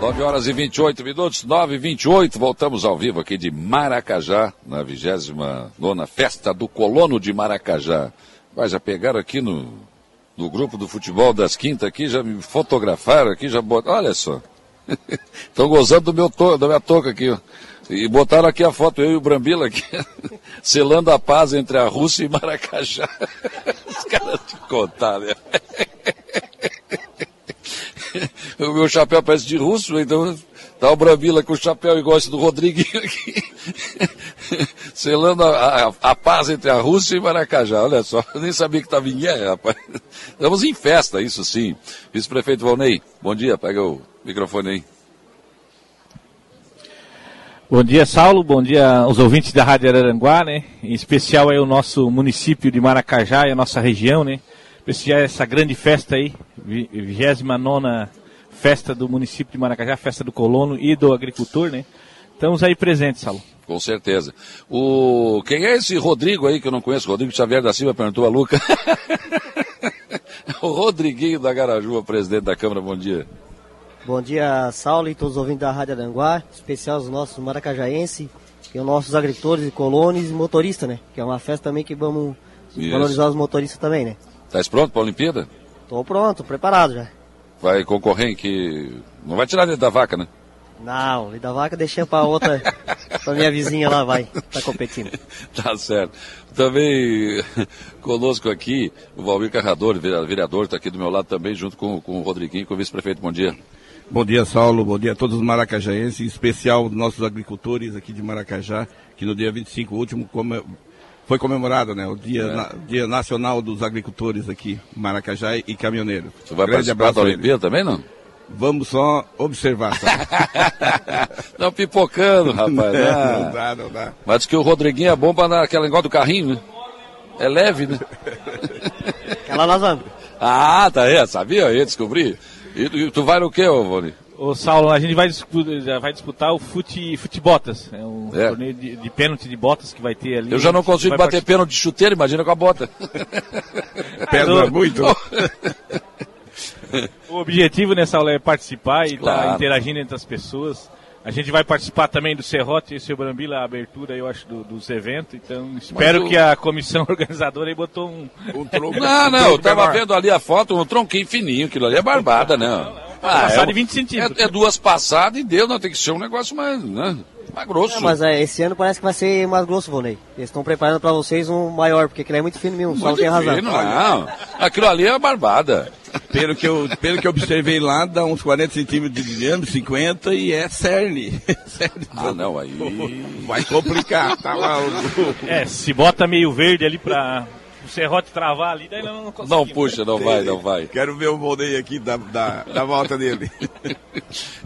9 horas e 28 minutos, 9 e 28, voltamos ao vivo aqui de Maracajá, na 29 Festa do Colono de Maracajá. Mas já pegaram aqui no, no grupo do futebol das quintas aqui, já me fotografaram aqui, já botaram, olha só. Estão gozando do meu to, da minha touca aqui, ó. E botaram aqui a foto, eu e o Brambila aqui, selando a paz entre a Rússia e Maracajá. Os caras te contaram, né? O meu chapéu parece de russo, então tá o Brambila com o chapéu igual esse do Rodriguinho aqui, selando a, a, a, paz entre a Rússia e Maracajá. Olha só, eu nem sabia que estava em guerra, rapaz. Estamos em festa, isso sim. Vice-prefeito Valnei, bom dia, pega o microfone aí. Bom dia, Saulo. Bom dia aos ouvintes da Rádio Araranguá, né? Em especial aí o nosso município de Maracajá e a nossa região, né? Prestigiar essa grande festa aí, 29 festa do município de Maracajá, festa do colono e do agricultor, né? Estamos aí presentes, Saulo. Com certeza. O... Quem é esse Rodrigo aí que eu não conheço? Rodrigo Xavier da Silva perguntou a Luca. o Rodriguinho da Garajua, presidente da Câmara, bom dia. Bom dia, Saulo e todos os ouvintes da Rádio Aranguá, especial os nossos maracajaenses, e os nossos agricultores e colonos e motoristas, né? Que é uma festa também que vamos Isso. valorizar os motoristas também, né? Tá pronto para a Olimpíada? Tô pronto, preparado já. Vai concorrer em que. Não vai tirar dentro da vaca, né? Não, da vaca deixei para outra, para minha vizinha lá vai, tá competindo. tá certo. Também conosco aqui o Valmir Carrador, vereador, está aqui do meu lado também, junto com, com o Rodriguinho, com o vice-prefeito. Bom dia. Bom dia, Saulo. Bom dia a todos os maracajaenses, em especial nossos agricultores aqui de Maracajá, que no dia 25 último come... foi comemorado, né? O dia, é. na... dia Nacional dos Agricultores aqui, Maracajá e Caminhoneiro. Você vai Grande participar da Olimpíada também, não? Vamos só observar. Tá? não pipocando, rapaz. Não, ah. não dá, não dá. Mas diz que o Rodriguinho é bom para dar aquela negócio do carrinho, né? É leve, né? Aquela nós Ah, tá aí, sabia? Eu ia descobrir. E, tu vai no quê, ô Voni? Ô Saulo, a gente vai disputar, vai disputar o fute, fute botas. É um é. torneio de, de pênalti de botas que vai ter ali. Eu já não consigo bater participar. pênalti de chuteiro, imagina com a bota. Pesa muito. o objetivo nessa aula é participar e estar tá interagindo entre as pessoas. A gente vai participar também do Serrote e o seu Brambila, a abertura, eu acho, do, dos eventos. Então, espero o... que a comissão organizadora aí botou um. um tronco. Não, não, eu tava vendo ali a foto, um tronquinho fininho, aquilo ali é barbada, né? não. Não, não. Ah, é, de 20 centímetros. É, é, duas passadas e deu, não tem que ser um negócio mais, né? mais grosso. É, mas é, esse ano parece que vai ser mais grosso, Vonei. Eles estão preparando para vocês um maior, porque aquele é muito fino mesmo, muito só tem razão. Fino, não. Aquilo ali é barbada. Pelo que, eu, pelo que eu observei lá, dá uns 40 centímetros de diâmetro, 50 e é cerne. Ah, não, aí. Vai complicar, tá lá. O... É, se bota meio verde ali pra o serrote travar ali, daí não consegue. Não puxa, não vai, não vai. Quero ver o Volney aqui da, da, da volta dele.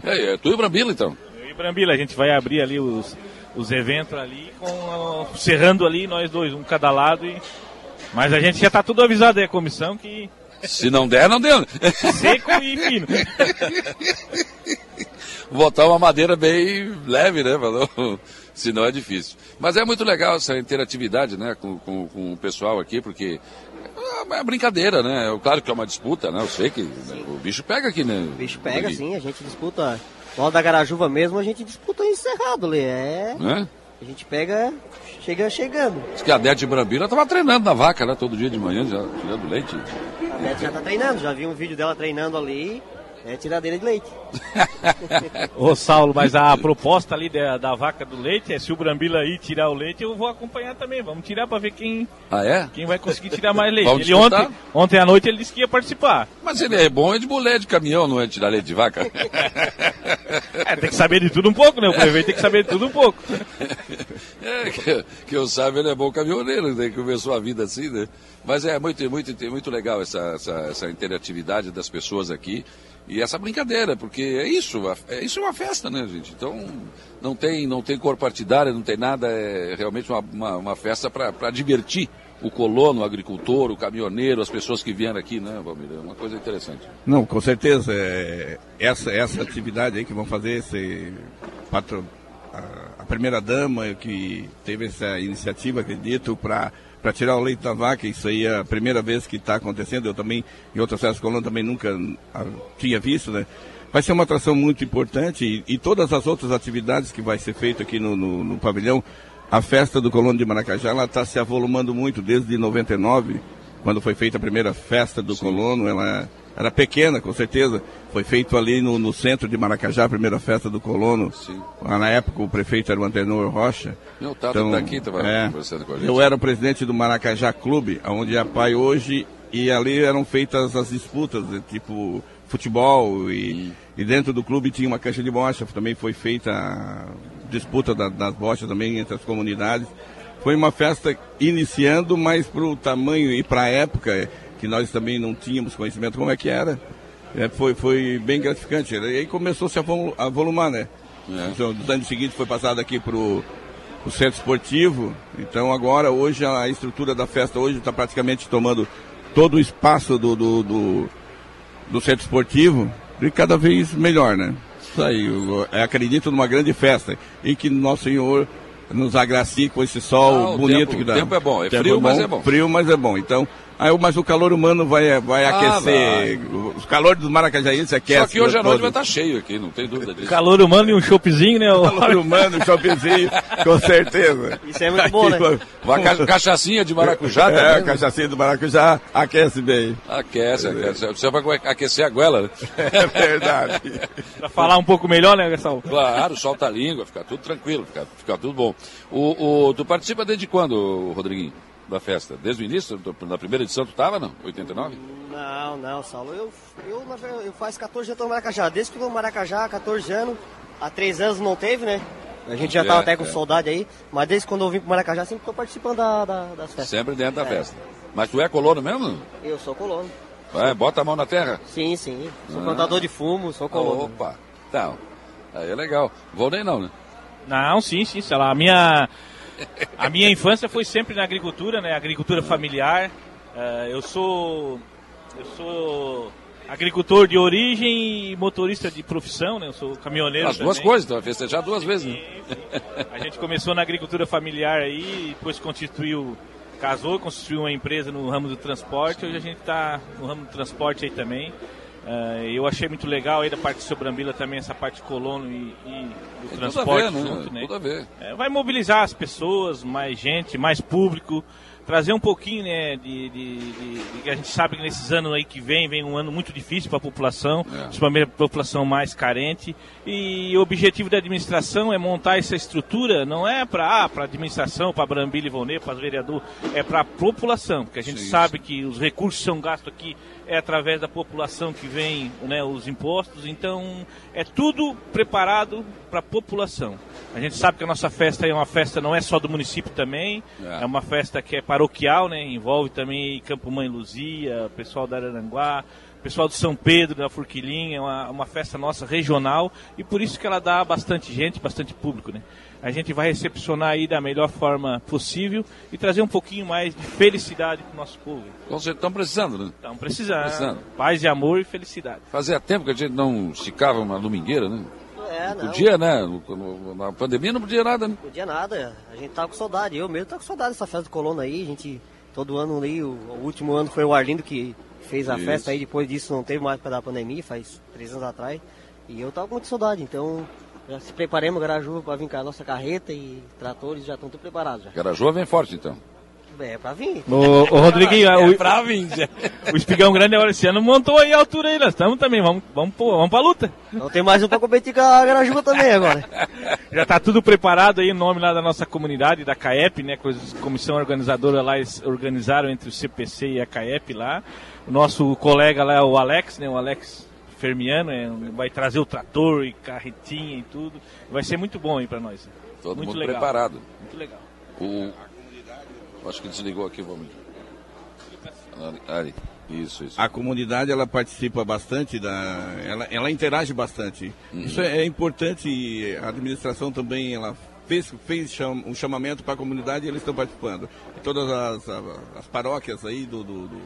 É, é, tu e o Brambila então? Eu e o Brambila, a gente vai abrir ali os, os eventos ali, com, cerrando ali nós dois, um cada lado. E... Mas a gente já tá tudo avisado aí, a comissão, que se não der, não deu. Seco e fino. Botar uma madeira bem leve, né? Falou? Senão é difícil. Mas é muito legal essa interatividade, né, com, com, com o pessoal aqui, porque é uma brincadeira, né? Claro que é uma disputa, né? Eu sei que né, o bicho pega aqui, né? O bicho pega, sim. A gente disputa. Nós da Garajuva mesmo, a gente disputa encerrado ali. É. é? A gente pega, chega chegando. Diz que a Dete Brambila estava treinando na vaca, né? Todo dia de manhã, já tirando leite. A Dete já está treinando, já vi um vídeo dela treinando ali. É tiradeira de leite. Ô Saulo, mas a proposta ali da, da, vaca do leite é se o Brambila aí tirar o leite, eu vou acompanhar também. Vamos tirar para ver quem, ah, é? quem vai conseguir tirar mais leite. ele ontem, ontem à noite ele disse que ia participar. Mas ele é bom é de mulher de caminhão, não é de tirar leite de vaca? é, tem que saber de tudo um pouco, né? O prefeito tem que saber de tudo um pouco. É, que, que eu saiba, ele é bom caminhoneiro, né? Começou a vida assim, né? Mas é muito, muito, muito legal essa, essa, essa interatividade das pessoas aqui. E essa brincadeira, porque é isso, é, isso é uma festa, né, gente? Então, não tem, não tem cor partidária, não tem nada, é realmente uma, uma, uma festa para divertir o colono, o agricultor, o caminhoneiro, as pessoas que vieram aqui, né, Valmir? É uma coisa interessante. Não, com certeza. É, essa, essa atividade aí que vão fazer, esse patro, a, a primeira-dama que teve essa iniciativa, acredito, para para tirar o leite da vaca. Isso aí é a primeira vez que está acontecendo. Eu também, em outras festas colonas, também nunca a, tinha visto, né? vai ser uma atração muito importante e, e, todas as outras atividades que vai ser feito aqui no, no, no pavilhão, a festa do Colono de Maracajá, ela está se avolumando muito desde 99, quando foi feita a primeira festa do Sim. Colono, ela era pequena, com certeza. Foi feito ali no, no, centro de Maracajá, a primeira festa do colono. Sim. Na época o prefeito era o Antenor Rocha. Meu, Tato então, tá aqui, tava é, conversando com a gente. Eu era o presidente do Maracajá Clube, onde é a PAI hoje, e ali eram feitas as disputas, tipo futebol, e, hum. e dentro do clube tinha uma caixa de bocha, também foi feita a disputa da, das bochas também entre as comunidades. Foi uma festa iniciando, mas para o tamanho e para a época que nós também não tínhamos conhecimento como é que era. É, foi, foi bem gratificante. E aí começou-se a, volumar, né? É. Então, dos anos seguintes foi passado aqui para o centro esportivo. Então agora, hoje, a estrutura da festa hoje está praticamente tomando todo o espaço do, do, do, do, centro esportivo e cada vez melhor, né? Isso aí, eu, eu acredito numa grande festa e que Nosso Senhor nos agracie com esse sol bonito tempo, que dá. O tempo é bom, é frio, é bom, mas é bom. Frio, mas é bom. Então, Aí, mas o calor humano vai, vai ah, aquecer. Vai. Os calores dos maracajaíenses aquecem. Só que hoje à noite vai estar tá cheio aqui, não tem dúvida disso. Calor humano e um choppzinho, né? Calor humano, um choppzinho, com certeza. Isso é muito bom, né? Uma ca cachaçinha de maracujá é, também. É, cachaçinha de maracujá aquece bem. Aquece, aquece. Você vai aquecer a goela, né? É verdade. pra falar um pouco melhor, né, Gastão? Claro, solta a língua, fica tudo tranquilo, fica, fica tudo bom. O, o, tu participa desde quando, Rodriguinho? Da festa? Desde o início, na primeira edição, tu estava, não? 89? Não, não, Saulo. Eu, eu, eu faz 14 anos no Maracajá. Desde que eu tô no Maracajá, 14 anos, há 3 anos não teve, né? A gente já é, tava até com é. saudade aí, mas desde quando eu vim pro Maracajá, sempre tô participando da, da, das festas. Sempre dentro da é. festa. Mas tu é colono mesmo? Eu sou colono. É, bota a mão na terra? Sim, sim. Sou ah. plantador de fumo, sou colono. Opa, então. Aí é legal. Vou nem não, né? Não, sim, sim. Sei lá, a minha a minha infância foi sempre na agricultura, né? Agricultura familiar. Uh, eu sou eu sou agricultor de origem e motorista de profissão, né? Eu sou caminhoneiro. As duas coisas, então festejar duas vezes. Né? A gente começou na agricultura familiar aí, depois constituiu, casou, constituiu uma empresa no ramo do transporte. Hoje a gente está no ramo do transporte aí também. Uh, eu achei muito legal aí da parte de Sobrambila também, essa parte de colono e, e do Tem transporte tudo a ver, né? junto, né? Tudo a ver. É, vai mobilizar as pessoas, mais gente, mais público trazer um pouquinho, né, de, de, de, de, a gente sabe que nesses anos aí que vem, vem um ano muito difícil para a população, é. principalmente a população mais carente, e o objetivo da administração é montar essa estrutura, não é para ah, para administração, para Brambila e Vonê, para os vereadores, é para a população, porque a gente Sim, sabe que os recursos são gastos aqui é através da população que vem, né, os impostos, então é tudo preparado para a população. A gente sabe que a nossa festa é uma festa não é só do município também, é, é uma festa que é paroquial, né? Envolve também Campo Mãe Luzia, pessoal da Araranguá, pessoal de São Pedro, da Furquilinha, é uma, uma festa nossa regional e por isso que ela dá bastante gente, bastante público, né? A gente vai recepcionar aí da melhor forma possível e trazer um pouquinho mais de felicidade para o nosso povo. Então vocês estão precisando, né? Estão precisando. precisando. Paz e amor e felicidade. Fazia tempo que a gente não esticava uma domingueira, né? É, não. Podia, né? Na pandemia não podia nada, né? Podia nada. A gente tava com saudade. Eu mesmo tava com saudade dessa festa do Colono aí. A gente, todo ano aí, o, o último ano foi o Arlindo que fez a Isso. festa aí. Depois disso não teve mais para dar pandemia, faz três anos atrás. E eu tava com muita saudade. Então, já se preparemos, Garajuva, para vir com a nossa carreta e tratores já estão tudo preparados. Já. Garajuva vem forte então. É pra vir. O, o Rodriguinho, é, o, pra vir. o Espigão Grande agora esse ano montou aí a altura aí, nós estamos também, vamos, vamos, vamos pra luta. Não tem mais um pra competir com a Garajuba também agora. Já tá tudo preparado aí, em nome lá da nossa comunidade, da CAEP, né, a comissão organizadora lá, eles organizaram entre o CPC e a CAEP lá. O nosso colega lá é o Alex, né, o Alex Fermiano, é, vai trazer o trator e carretinha e tudo. Vai ser muito bom aí pra nós. Todo muito mundo legal. preparado. Muito legal. O, Acho que desligou aqui, vamos. Ali. Isso, isso. A comunidade ela participa bastante da, ela, ela interage bastante. Uhum. Isso é, é, importante. A administração também ela fez, fez cham, um chamamento para a comunidade e eles estão participando. E todas as, as, as paróquias aí do, do, do,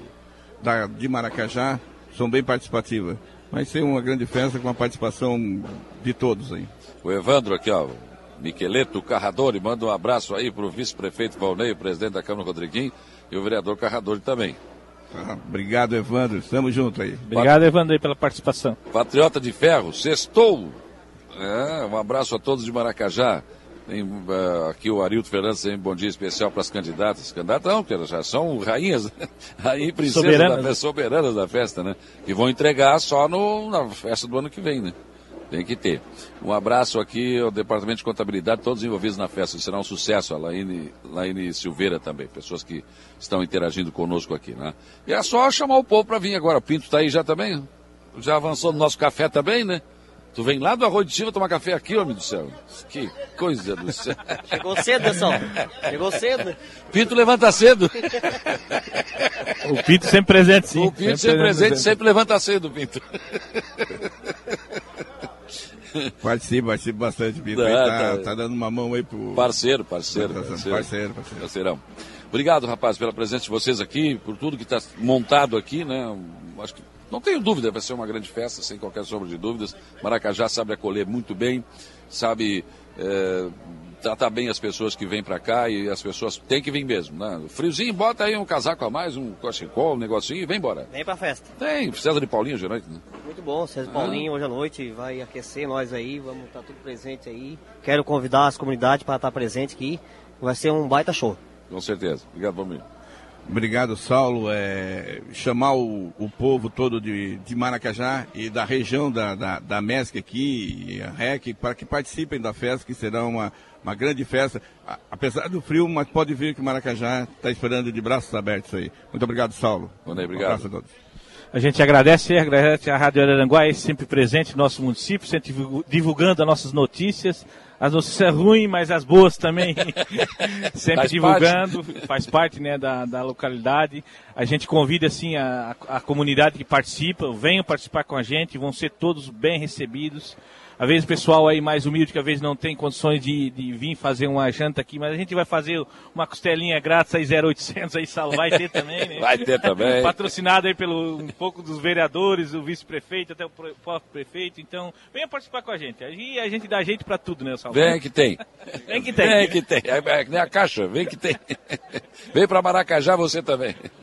da, de Maracajá são bem participativas. Vai ser uma grande festa com a participação de todos aí. O Evandro aqui, ó, Miqueleto Carradori, manda um abraço aí para o vice-prefeito Valnei, presidente da Câmara Rodriguinho e o vereador Carradori também. Ah, obrigado, Evandro. Estamos juntos aí. Obrigado, Evandro, aí, pela participação. Patriota de Ferro, sextou. É, um abraço a todos de Maracajá. Tem, uh, aqui o Arilto Fernandes tem um bom dia especial para as candidatas. Candidatas não, porque já são rainhas, rainhas e princesas soberanas. Da, soberanas da festa, né? Que vão entregar só no, na festa do ano que vem, né? Tem que ter. Um abraço aqui ao Departamento de Contabilidade, todos envolvidos na festa. Será um sucesso. A Laine, Laine Silveira também, pessoas que estão interagindo conosco aqui, né? E é só chamar o povo para vir agora. O Pinto está aí já também? Já avançou no nosso café também, né? Tu vem lá do Arroio de Silva tomar café aqui, homem do céu. Que coisa do céu. Chegou cedo, pessoal. Chegou cedo. Pinto levanta cedo. O Pinto sempre presente, sim. O Pinto sempre, sempre presente, presente, sempre levanta cedo, Pinto. Participa, participa bastante, Pinto. Tá, tá, tá, dando uma mão aí pro. Parceiro, parceiro. Parceiro, parceiro. parceiro. Parceirão. Obrigado, rapaz, pela presença de vocês aqui, por tudo que está montado aqui, né? Acho que não tenho dúvida, vai ser uma grande festa, sem qualquer sombra de dúvidas. Maracajá sabe acolher muito bem, sabe é, tratar bem as pessoas que vêm para cá e as pessoas têm que vir mesmo. Né? Friozinho, bota aí um casaco a mais, um cachecol, um negocinho e vem embora. Vem pra festa. Tem, César de Paulinho hoje à noite. Né? Muito bom, César ah. Paulinho hoje à noite vai aquecer nós aí, vamos estar tudo presente aí. Quero convidar as comunidades para estar presente aqui, vai ser um baita show. Com certeza. Obrigado, Palmeiras. Obrigado, Saulo. É, chamar o, o, povo todo de, de Maracajá e da região da, da, da MESC aqui, e a REC, para que participem da festa, que será uma, uma grande festa. A, apesar do frio, mas pode ver que Maracajá está esperando de braços abertos aí. Muito obrigado, Saulo. Bom, obrigado. Um abraço a todos. A gente agradece, agradece a Rádio Araranguá, sempre presente no nosso município, sempre divulgando as nossas notícias, as notícias ruins, mas as boas também, sempre faz divulgando, parte. faz parte né, da, da localidade. A gente convida assim a, a comunidade que participa, venham participar com a gente, vão ser todos bem recebidos. Às vezes o pessoal aí mais humilde que às vezes não tem condições de, de vir fazer uma janta aqui, mas a gente vai fazer uma costelinha grátis aí 0800 aí, Salo, vai ter também, né? Vai ter também. Patrocinado aí pelo um pouco dos vereadores, o vice-prefeito, até o próprio prefeito, então venha participar com a gente. Aí a gente dá jeito para tudo, né, Salo? Vem que tem. Vem que tem. Vem que tem. É, é, nem a caixa, vem que tem. Vem para Maracajá você também.